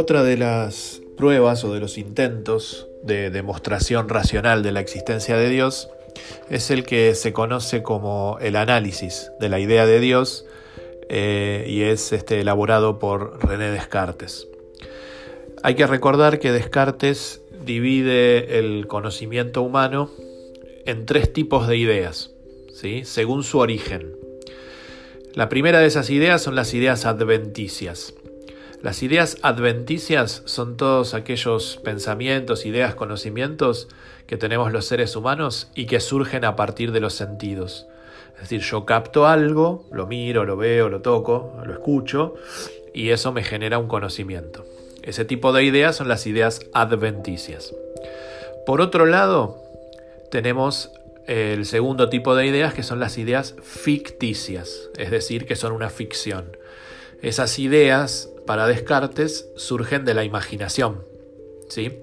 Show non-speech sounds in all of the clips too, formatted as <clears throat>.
Otra de las pruebas o de los intentos de demostración racional de la existencia de Dios es el que se conoce como el análisis de la idea de Dios eh, y es este, elaborado por René Descartes. Hay que recordar que Descartes divide el conocimiento humano en tres tipos de ideas, ¿sí? según su origen. La primera de esas ideas son las ideas adventicias. Las ideas adventicias son todos aquellos pensamientos, ideas, conocimientos que tenemos los seres humanos y que surgen a partir de los sentidos. Es decir, yo capto algo, lo miro, lo veo, lo toco, lo escucho y eso me genera un conocimiento. Ese tipo de ideas son las ideas adventicias. Por otro lado, tenemos el segundo tipo de ideas que son las ideas ficticias, es decir, que son una ficción. Esas ideas, para Descartes, surgen de la imaginación. ¿sí?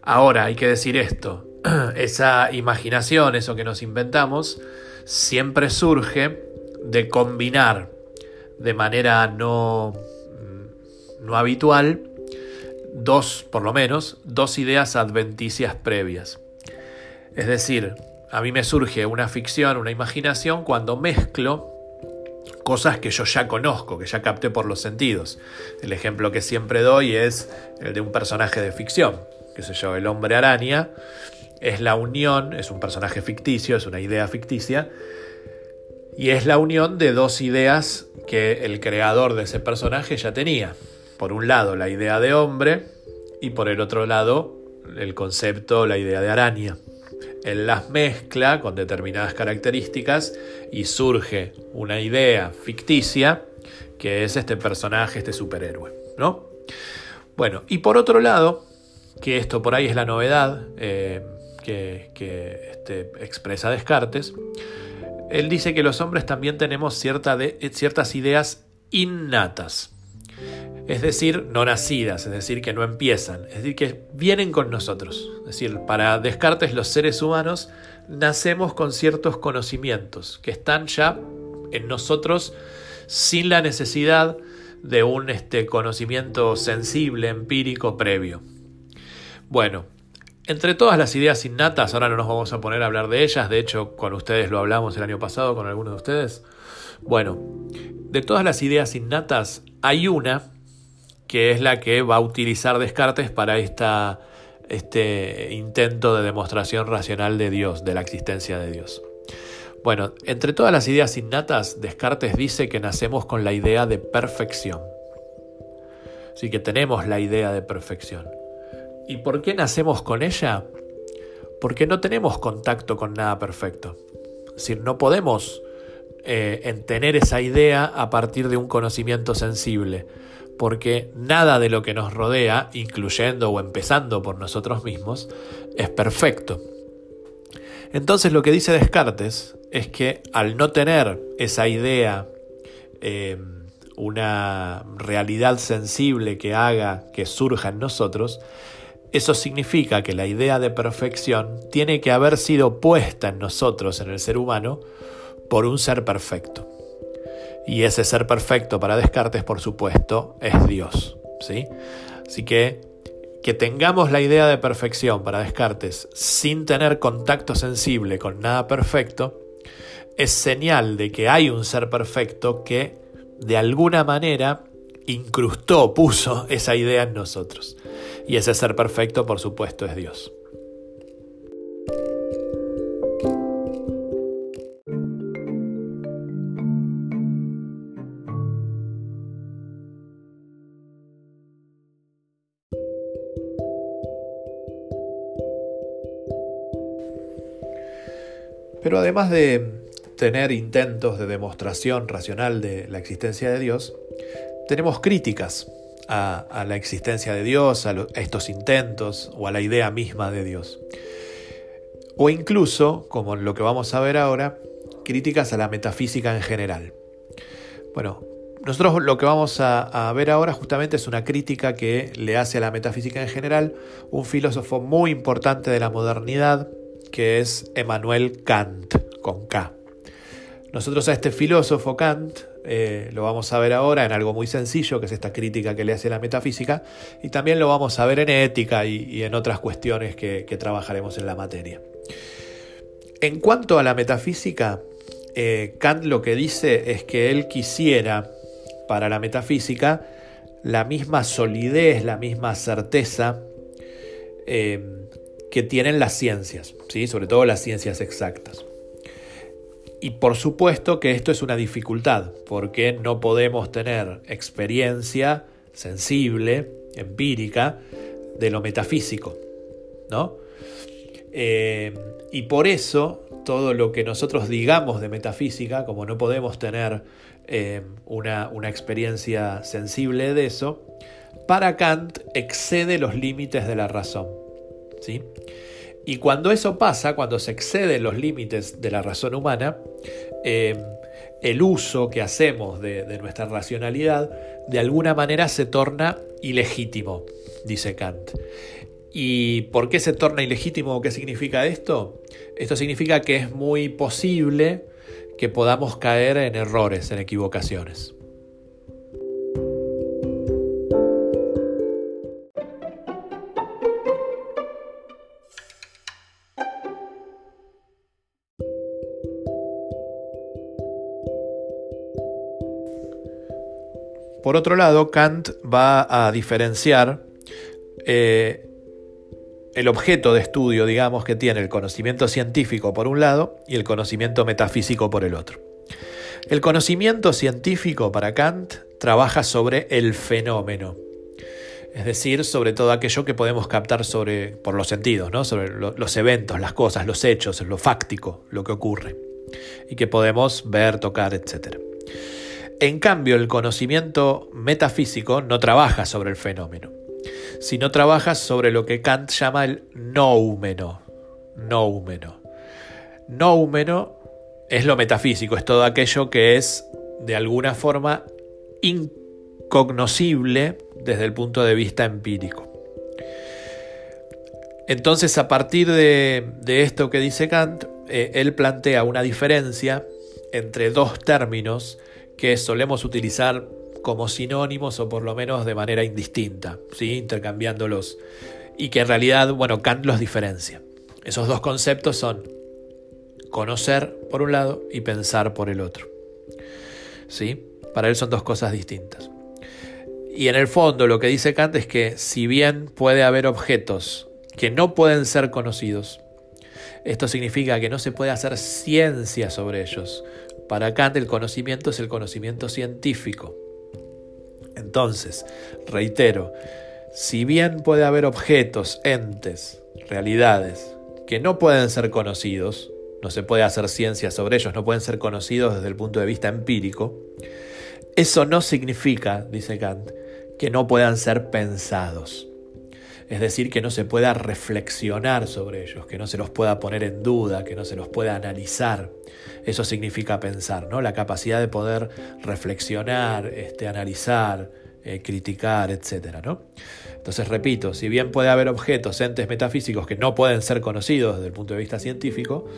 Ahora, hay que decir esto, <clears throat> esa imaginación, eso que nos inventamos, siempre surge de combinar de manera no, no habitual dos, por lo menos, dos ideas adventicias previas. Es decir, a mí me surge una ficción, una imaginación cuando mezclo cosas que yo ya conozco, que ya capté por los sentidos. El ejemplo que siempre doy es el de un personaje de ficción, que sé yo, el hombre araña, es la unión, es un personaje ficticio, es una idea ficticia, y es la unión de dos ideas que el creador de ese personaje ya tenía. Por un lado la idea de hombre y por el otro lado el concepto, la idea de araña. Él las mezcla con determinadas características y surge una idea ficticia que es este personaje, este superhéroe, ¿no? Bueno, y por otro lado, que esto por ahí es la novedad eh, que, este, expresa Descartes, él dice que los hombres también tenemos cierta de, ciertas ideas innatas, es decir, no nacidas, es decir, que no empiezan, es decir, que vienen con nosotros. Es decir, para Descartes los seres humanos nacemos con ciertos conocimientos que están ya en nosotros sin la necesidad de un este, conocimiento sensible, empírico, previo. Bueno, entre todas las ideas innatas, ahora no nos vamos a poner a hablar de ellas, de hecho con ustedes lo hablamos el año pasado, con algunos de ustedes. Bueno, de todas las ideas innatas hay una que es la que va a utilizar Descartes para esta, este intento de demostración racional de Dios, de la existencia de Dios. Bueno, entre todas las ideas innatas, Descartes dice que nacemos con la idea de perfección. Así que tenemos la idea de perfección. ¿Y por qué nacemos con ella? Porque no tenemos contacto con nada perfecto. Es decir, no podemos eh, tener esa idea a partir de un conocimiento sensible, porque nada de lo que nos rodea, incluyendo o empezando por nosotros mismos, es perfecto. Entonces lo que dice Descartes es que al no tener esa idea, eh, una realidad sensible que haga que surja en nosotros, eso significa que la idea de perfección tiene que haber sido puesta en nosotros, en el ser humano, por un ser perfecto. Y ese ser perfecto para Descartes, por supuesto, es Dios. ¿sí? Así que que tengamos la idea de perfección para Descartes sin tener contacto sensible con nada perfecto, es señal de que hay un ser perfecto que de alguna manera incrustó, puso esa idea en nosotros. Y ese ser perfecto, por supuesto, es Dios. Pero además de tener intentos de demostración racional de la existencia de Dios, tenemos críticas a, la existencia de Dios, a, estos intentos o a la idea misma de Dios. O incluso, como lo que vamos a ver ahora, críticas a la metafísica en general. Bueno, nosotros lo que vamos a, ver ahora justamente es una crítica que le hace a la metafísica en general un filósofo muy importante de la modernidad, que es Emmanuel Kant, con K. Nosotros a este filósofo Kant eh, lo vamos a ver ahora en algo muy sencillo, que es esta crítica que le hace la metafísica, y también lo vamos a ver en ética y, en otras cuestiones que, trabajaremos en la materia. En cuanto a la metafísica, eh, Kant lo que dice es que él quisiera para la metafísica la misma solidez, la misma certeza eh, que tienen las ciencias, ¿sí? sobre todo las ciencias exactas. Y por supuesto que esto es una dificultad, porque no podemos tener experiencia sensible, empírica, de lo metafísico, ¿no? Eh, y por eso todo lo que nosotros digamos de metafísica, como no podemos tener eh, una, una experiencia sensible de eso, para Kant excede los límites de la razón. ¿sí? Y cuando eso pasa, cuando se exceden los límites de la razón humana, eh, el uso que hacemos de, nuestra racionalidad de alguna manera se torna ilegítimo, dice Kant. ¿Y por qué se torna ilegítimo? ¿Qué significa esto? Esto significa que es muy posible que podamos caer en errores, en equivocaciones. Por otro lado, Kant va a diferenciar eh, el objeto de estudio, digamos, que tiene el conocimiento científico por un lado y el conocimiento metafísico por el otro. El conocimiento científico para Kant trabaja sobre el fenómeno, es decir, sobre todo aquello que podemos captar sobre, por los sentidos, ¿no? sobre los eventos, las cosas, los hechos, lo fáctico, lo que ocurre, y que podemos ver, tocar, etc. En cambio, el conocimiento metafísico no trabaja sobre el fenómeno, sino trabaja sobre lo que Kant llama el noumeno. Noumeno. Noumeno es lo metafísico, es todo aquello que es de alguna forma incognoscible desde el punto de vista empírico. Entonces, a partir de, esto que dice Kant, eh, él plantea una diferencia entre dos términos que solemos utilizar como sinónimos o por lo menos de manera indistinta, ¿sí? intercambiándolos, y que en realidad, bueno, Kant los diferencia. Esos dos conceptos son conocer por un lado y pensar por el otro. ¿Sí? Para él son dos cosas distintas. Y en el fondo lo que dice Kant es que si bien puede haber objetos que no pueden ser conocidos, esto significa que no se puede hacer ciencia sobre ellos, para Kant el conocimiento es el conocimiento científico. Entonces, reitero, si bien puede haber objetos, entes, realidades que no pueden ser conocidos, no se puede hacer ciencia sobre ellos, no pueden ser conocidos desde el punto de vista empírico, eso no significa, dice Kant, que no puedan ser pensados es decir, que no se pueda reflexionar sobre ellos, que no se los pueda poner en duda, que no se los pueda analizar. Eso significa pensar, ¿no? La capacidad de poder reflexionar, este, analizar, eh, criticar, etc. ¿no? Entonces, repito, si bien puede haber objetos, entes metafísicos que no pueden ser conocidos desde el punto de vista científico,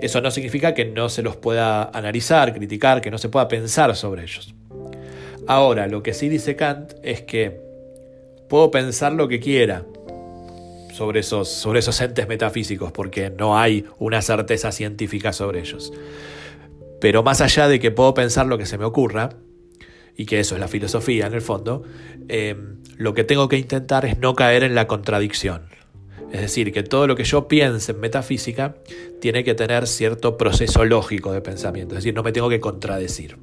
eso no significa que no se los pueda analizar, criticar, que no se pueda pensar sobre ellos. Ahora, lo que sí dice Kant es que puedo pensar lo que quiera sobre esos, entes metafísicos, porque no hay una certeza científica sobre ellos. Pero más allá de que puedo pensar lo que se me ocurra, y que eso es la filosofía en el fondo, eh, lo que tengo que intentar es no caer en la contradicción. Es decir, que todo lo que yo piense en metafísica tiene que tener cierto proceso lógico de pensamiento, es decir, no me tengo que contradecir.